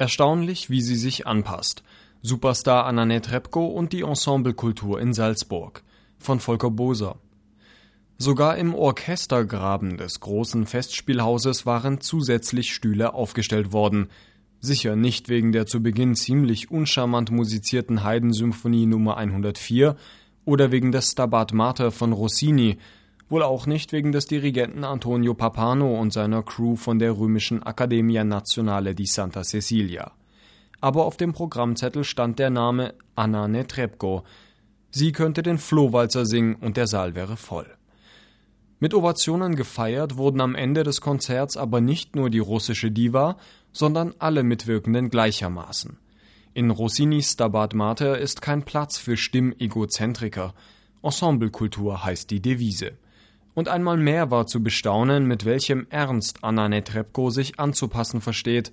Erstaunlich, wie sie sich anpasst. Superstar Anna Netrebko und die Ensemblekultur in Salzburg von Volker Boser. Sogar im Orchestergraben des großen Festspielhauses waren zusätzlich Stühle aufgestellt worden. Sicher nicht wegen der zu Beginn ziemlich uncharmant musizierten Haydn-Symphonie Nummer 104 oder wegen des Stabat Mater von Rossini, wohl auch nicht wegen des Dirigenten Antonio Papano und seiner Crew von der römischen Accademia Nazionale di Santa Cecilia. Aber auf dem Programmzettel stand der Name Anna Netrebko. Sie könnte den Flohwalzer singen und der Saal wäre voll. Mit Ovationen gefeiert wurden am Ende des Konzerts aber nicht nur die russische Diva, sondern alle Mitwirkenden gleichermaßen. In Rossinis Stabat Mater ist kein Platz für Stimmegozentriker. Ensemblekultur heißt die Devise. Und einmal mehr war zu bestaunen, mit welchem Ernst Anna Netrebko sich anzupassen versteht.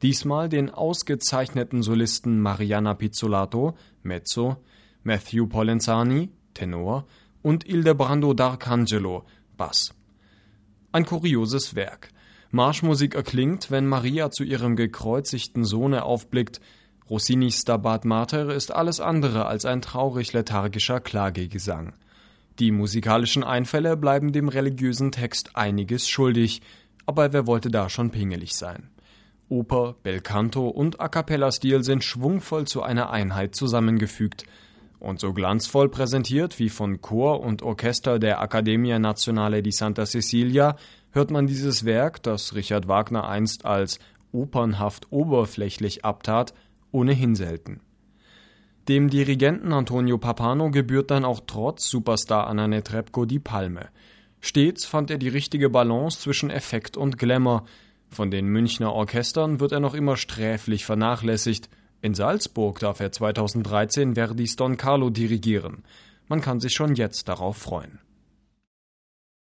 Diesmal den ausgezeichneten Solisten Mariana Pizzolato, Mezzo, Matthew Polenzani, Tenor und Ildebrando d'Arcangelo, Bass. Ein kurioses Werk. Marschmusik erklingt, wenn Maria zu ihrem gekreuzigten Sohne aufblickt. Rossinis Stabat Mater ist alles andere als ein traurig lethargischer Klagegesang. Die musikalischen Einfälle bleiben dem religiösen Text einiges schuldig, aber wer wollte da schon pingelig sein? Oper, Belcanto und A cappella-Stil sind schwungvoll zu einer Einheit zusammengefügt – und so glanzvoll präsentiert wie von Chor und Orchester der Accademia Nazionale di Santa Cecilia hört man dieses Werk, das Richard Wagner einst als opernhaft oberflächlich abtat, ohnehin selten. Dem Dirigenten Antonio Papano gebührt dann auch trotz Superstar Anna Netrebko die Palme. Stets fand er die richtige Balance zwischen Effekt und Glamour. Von den Münchner Orchestern wird er noch immer sträflich vernachlässigt – in Salzburg darf er 2013 Verdis Don Carlo dirigieren. Man kann sich schon jetzt darauf freuen